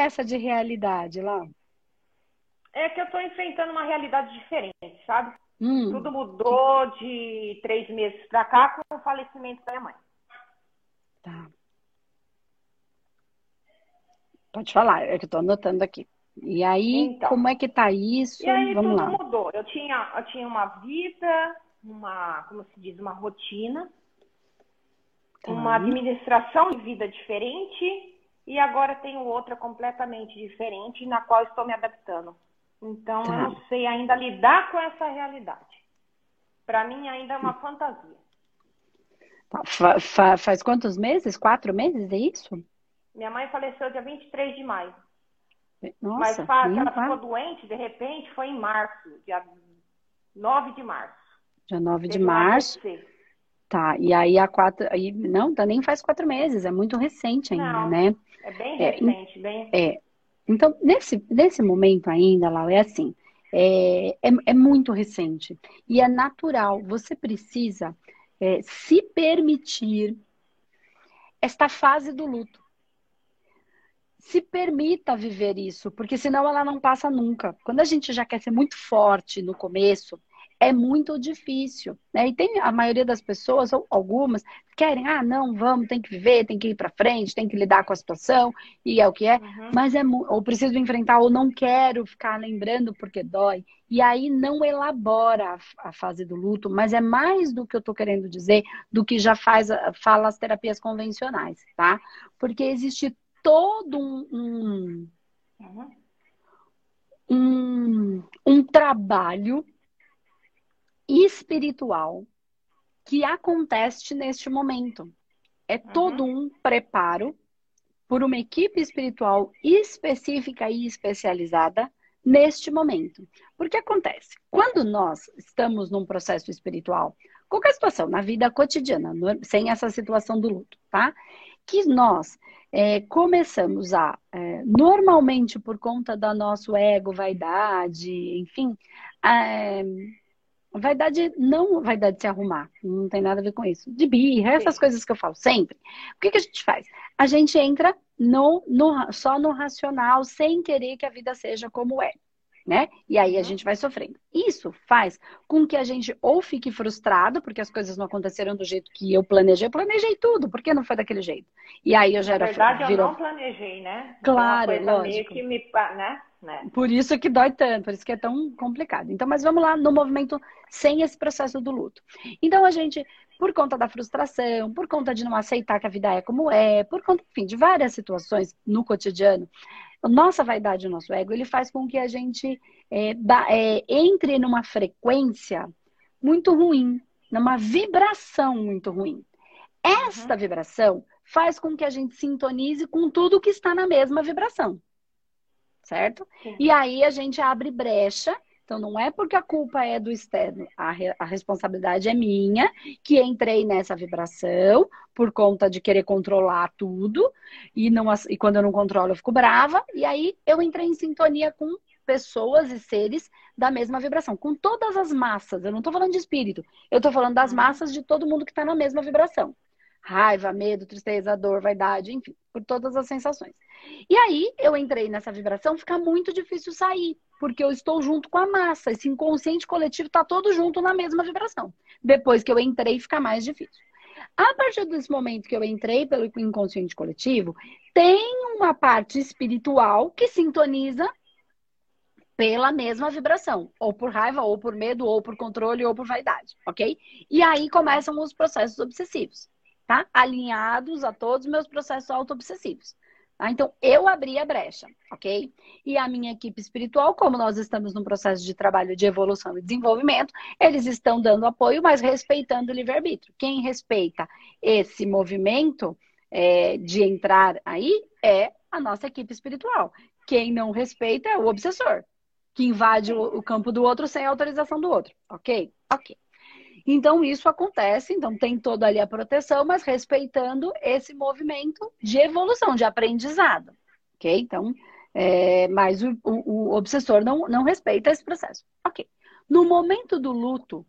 é essa de realidade lá? É que eu estou enfrentando uma realidade diferente, sabe? Hum. Tudo mudou de três meses para cá com o falecimento da minha mãe. Tá. Pode falar, é que eu tô anotando aqui. E aí, Então. como é que tá isso? E aí Vamos tudo lá. mudou. Eu tinha, eu tinha uma vida, uma, como se diz, uma rotina, Tá. uma administração de vida diferente e agora tenho outra completamente diferente na qual estou me adaptando. Então Tá. eu não sei ainda lidar com essa realidade. Para mim ainda é uma fantasia. Fa- fa- faz quantos meses? Quatro meses, é isso? Minha mãe faleceu dia 23 de maio. Mas Nossa, fa- nem que ela ficou doente, de repente, foi em março, dia 9 de março. Dia 9 de março. Tá, e aí a quatro. Aí, não, tá, nem faz quatro meses, é muito recente ainda, Não. né? É bem É, recente, bem. É. Então, nesse, nesse momento ainda, Lau, é assim, é, é, é muito recente. E é natural, você precisa é, se permitir esta fase do luto. Se permita viver isso, porque senão ela não passa nunca. Quando a gente já quer ser muito forte no começo, é muito difícil, né? E tem a maioria das pessoas, ou algumas, querem, ah, não, vamos, tem que viver, tem que ir para frente, tem que lidar com a situação, e é o que é. Uhum. Mas é ou preciso enfrentar ou não quero ficar lembrando porque dói. E aí não elabora a, a fase do luto, mas é mais do que eu tô querendo dizer do que já faz fala as terapias convencionais, tá? Porque existe todo um, um, Uhum. um, um trabalho espiritual que acontece neste momento. É todo um preparo por uma equipe espiritual específica e especializada neste momento. Porque acontece, quando nós estamos num processo espiritual, qualquer situação na vida cotidiana, sem essa situação do luto, tá? Que nós é, começamos a, é, normalmente por conta da nosso ego, vaidade, enfim, é, vaidade não vaidade de se arrumar, não tem nada a ver com isso. De birra, essas Sim. coisas que eu falo sempre. O que, que a gente faz? A gente entra no, no- só no racional, sem querer que a vida seja como é. Né? E aí a Uhum. gente vai sofrendo. Isso faz com que a gente ou fique frustrado, porque as coisas não aconteceram do jeito que eu planejei. Eu planejei tudo, por que não foi daquele jeito? E aí eu Na gero verdade, eu viro- não planejei, né? Claro, Foi uma coisa meio lógico. que me, né? Né? Por isso que dói tanto, por isso que é tão complicado. Então, mas vamos lá no movimento sem esse processo do luto. Então, a gente, por conta da frustração, por conta de não aceitar que a vida é como é, por conta, enfim, de várias situações no cotidiano, nossa vaidade, o nosso ego, ele faz com que a gente é, é, entre numa frequência muito ruim, numa vibração muito ruim. Esta vibração faz com que a gente sintonize com tudo que está na mesma vibração certo? Sim. E aí a gente abre brecha. Então não é porque a culpa é do externo, a, re- a responsabilidade é minha, que entrei nessa vibração por conta de querer controlar tudo, e, não, e quando eu não controlo eu fico brava, e aí eu entrei em sintonia com pessoas e seres da mesma vibração, com todas as massas. Eu não tô falando de espírito, eu tô falando das Uhum. massas de todo mundo que tá na mesma vibração. Raiva, medo, tristeza, dor, vaidade, enfim, por todas as sensações. E aí eu entrei nessa vibração, fica muito difícil sair, porque eu estou junto com a massa. Esse inconsciente coletivo está todo junto na mesma vibração. Depois que eu entrei, fica mais difícil. A partir desse momento que eu entrei pelo inconsciente coletivo, tem uma parte espiritual que sintoniza pela mesma vibração, ou por raiva, ou por medo, ou por controle, ou por vaidade, ok? E aí começam os processos obsessivos, tá? Alinhados a todos os meus processos auto-obsessivos. Tá? Então, eu abri a brecha, ok? E a minha equipe espiritual, como nós estamos num processo de trabalho de evolução e desenvolvimento, eles estão dando apoio, mas respeitando o livre-arbítrio. Quem respeita esse movimento é, de entrar aí é a nossa equipe espiritual. Quem não respeita é o obsessor, que invade o, campo do outro sem autorização do outro, ok? Ok. Então, isso acontece, então tem toda ali a proteção, mas respeitando esse movimento de evolução, de aprendizado, ok? Então, é, mas o, o, o obsessor não, não respeita esse processo, ok. No momento do luto,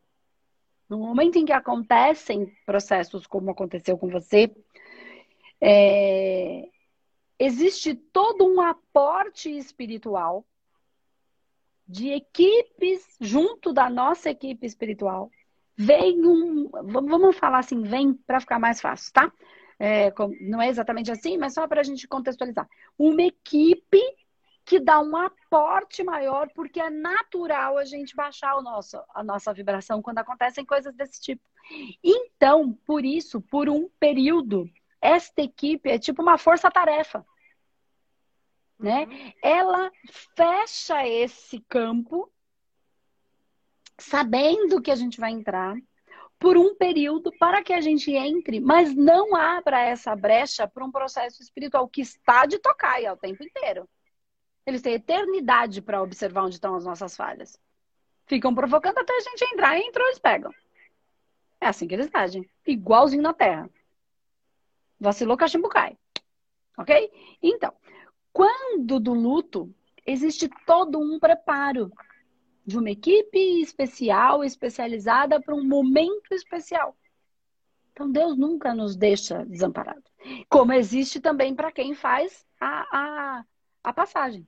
no momento em que acontecem processos como aconteceu com você, é, existe todo um aporte espiritual de equipes junto da nossa equipe espiritual. Vem um, vamos falar assim, vem para ficar mais fácil, tá? É, não é exatamente assim, mas só para a gente contextualizar. Uma equipe que dá um aporte maior, porque é natural a gente baixar o nosso, a nossa vibração quando acontecem coisas desse tipo. Então, por isso, por um período, esta equipe é tipo uma força-tarefa. Né? Uhum. Ela fecha esse campo, sabendo que a gente vai entrar, por um período para que a gente entre, mas não abra essa brecha para um processo espiritual que está de tocar o tempo inteiro. Eles têm eternidade para observar onde estão as nossas falhas. Ficam provocando até a gente entrar. Entrou, eles pegam. É assim que eles agem. Igualzinho na Terra. Vacilou, cachimbo cai. Ok? Então, quando do luto, existe todo um preparo de uma equipe especial, especializada para um momento especial. Então, Deus nunca nos deixa desamparados. Como existe também para quem faz a, a, a passagem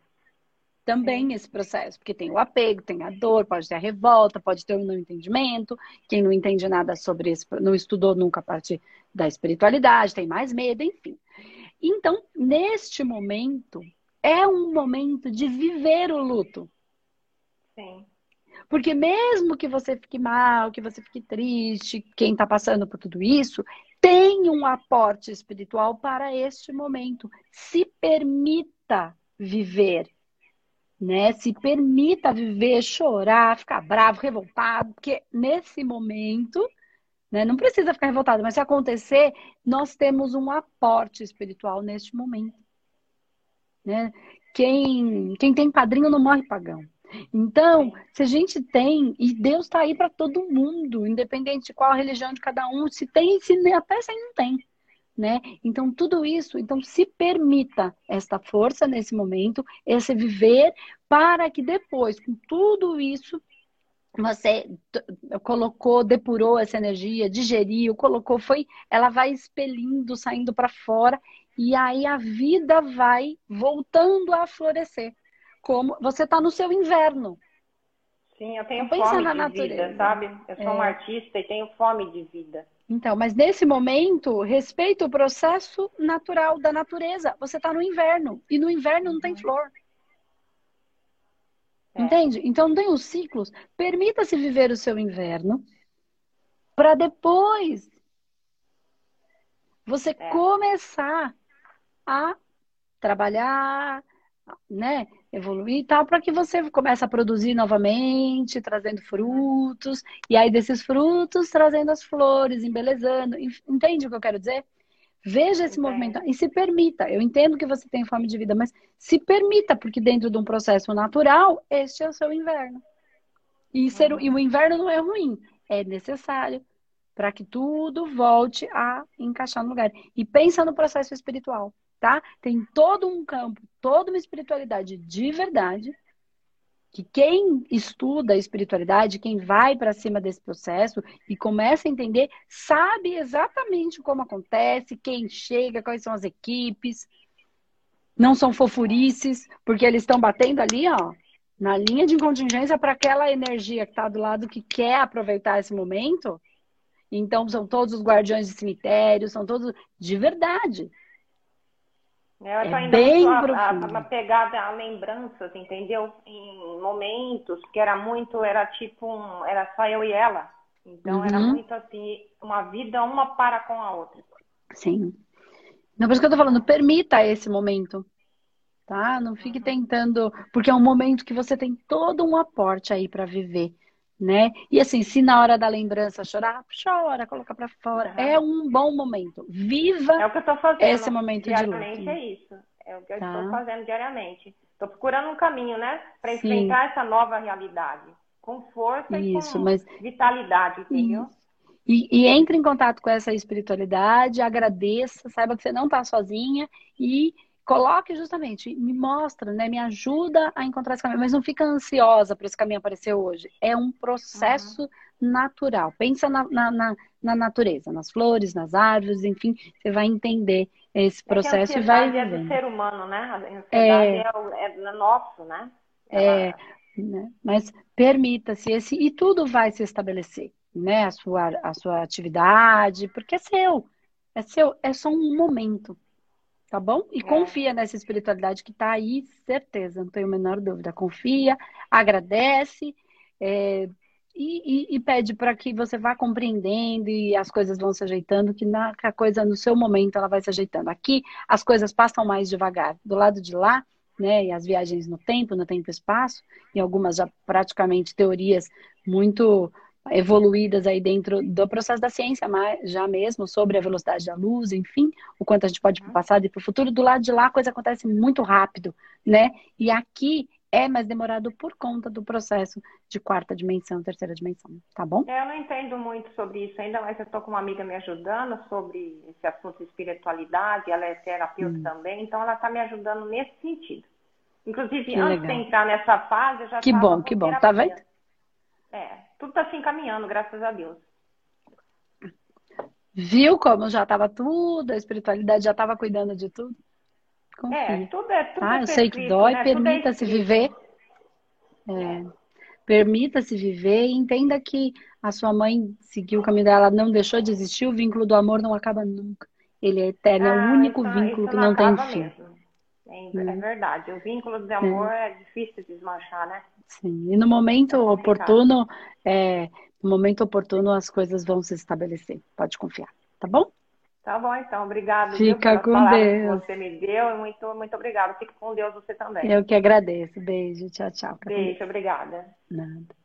também esse processo, porque tem o apego, tem a dor, pode ter a revolta, pode ter o não entendimento, quem não entende nada sobre isso, não estudou nunca a parte da espiritualidade, tem mais medo, enfim. Então, neste momento, é um momento de viver o luto. Porque mesmo que você fique mal, que você fique triste, quem está passando por tudo isso, tem um aporte espiritual para este momento. Se permita viver né? Se permita viver, chorar, ficar bravo, revoltado, porque nesse momento, né? Não precisa ficar revoltado, mas se acontecer, nós temos um aporte espiritual neste momento, né? Quem, quem tem padrinho não morre pagão. Então, se a gente tem, e Deus está aí para todo mundo, independente de qual a religião de cada um, se tem, se até se não tem né? Então, tudo isso, então se permita esta força nesse momento, esse viver, para que depois, com tudo isso, você colocou, depurou essa energia, digeriu, colocou, foi, ela vai expelindo, saindo para fora, e aí a vida vai voltando a florescer. Como você está no seu inverno. Sim, eu tenho fome na de natureza. vida, sabe? Eu sou é. uma artista e tenho fome de vida. Então, mas nesse momento, respeita o processo natural da natureza. Você está no inverno e no inverno não tem uhum. flor. É. Entende? Então não tem os ciclos. Permita-se viver o seu inverno para depois você é. começar a trabalhar, né? evoluir e tal, para que você comece a produzir novamente, trazendo frutos, e aí desses frutos trazendo as flores, embelezando. Entende o que eu quero dizer? Veja esse movimento e se permita. Eu entendo que você tem fome de vida, mas se permita, porque dentro de um processo natural, este é o seu inverno. E, ser, e o inverno não é ruim, é necessário para que tudo volte a encaixar no lugar. E pensa no processo espiritual tá? Tem todo um campo, toda uma espiritualidade de verdade, que quem estuda a espiritualidade, quem vai para cima desse processo e começa a entender, sabe exatamente como acontece, quem chega, quais são as equipes. Não são fofurices, porque eles estão batendo ali, ó, na linha de contingência para aquela energia que está do lado que quer aproveitar esse momento. Então, são todos os guardiões de cemitério, são todos de verdade. Eu é ainda bem muito a, a pegada a lembranças, entendeu? Em momentos que era muito, era tipo um, era só eu e ela. Então uhum. era muito assim, uma vida uma para com a outra. Sim. Não, por isso que eu tô falando, permita esse momento. Tá? Não fique uhum. tentando, porque é um momento que você tem todo um aporte aí para viver né? E assim, se na hora da lembrança chorar, chora, coloca para fora. Uhum. É um bom momento. Viva é o que eu tô fazendo. esse momento de luto. é isso. É o que eu tá. estou fazendo diariamente. Estou procurando um caminho, né? Para enfrentar essa nova realidade. Com força isso, e com mas... vitalidade, entendeu? E, e, entre em contato com essa espiritualidade, agradeça, saiba que você não está sozinha e coloque justamente, me mostra, né? Me ajuda a encontrar esse caminho, mas não fica ansiosa para esse caminho aparecer hoje. É um processo uhum. natural. Pensa na, na, na, na, natureza, nas flores, nas árvores, enfim, você vai entender esse processo é e vai. É do ser humano, né? A ansiedade é, é, é nosso, né? É, né? Mas permita-se esse e tudo vai se estabelecer, né? A sua, a sua atividade, porque é seu, é seu, é só um momento tá bom? E é. confia nessa espiritualidade que está aí, certeza, não tenho a menor dúvida. Confia, agradece é, e, e, e, pede para que você vá compreendendo e as coisas vão se ajeitando, que, na, que a coisa no seu momento ela vai se ajeitando. Aqui as coisas passam mais devagar. Do lado de lá, né, e as viagens no tempo, no tempo e espaço, e algumas já praticamente teorias muito evoluídas aí dentro do processo da ciência, já mesmo sobre a velocidade da luz, enfim, o quanto a gente pode ir para o passado e para o futuro. Do lado de lá a coisa acontece muito rápido, né? E aqui é mais demorado por conta do processo de quarta dimensão, terceira dimensão, tá bom? É, eu não entendo muito sobre isso ainda, mas eu estou com uma amiga me ajudando sobre esse assunto de espiritualidade, ela é terapeuta hum. também, então ela está me ajudando nesse sentido. Inclusive, que antes legal. de entrar nessa fase, eu já Que bom, que bom, tá vendo? É, tudo está se encaminhando, graças a Deus. Viu como já estava tudo, a espiritualidade já estava cuidando de tudo? Confia. É, tudo é tudo Ah, é eu sei que dói, né? É permita-se é viver. É, permita-se viver e entenda que a sua mãe seguiu o caminho dela, não deixou de existir, o vínculo do amor não acaba nunca. Ele é eterno, ah, é o ah, único isso, vínculo isso que não, não tem fim. Mesmo. É, é hum. verdade. O vínculo de amor é. é difícil de desmanchar, né? Sim. E no momento é oportuno, é, no momento oportuno as coisas vão se estabelecer. Pode confiar, tá bom? Tá bom, então. Obrigado. Fica com Deus. Que você me deu muito, muito obrigado. Fique com Deus você também. Eu que agradeço. Beijo. Tchau, tchau. Beijo. Obrigada. Nada.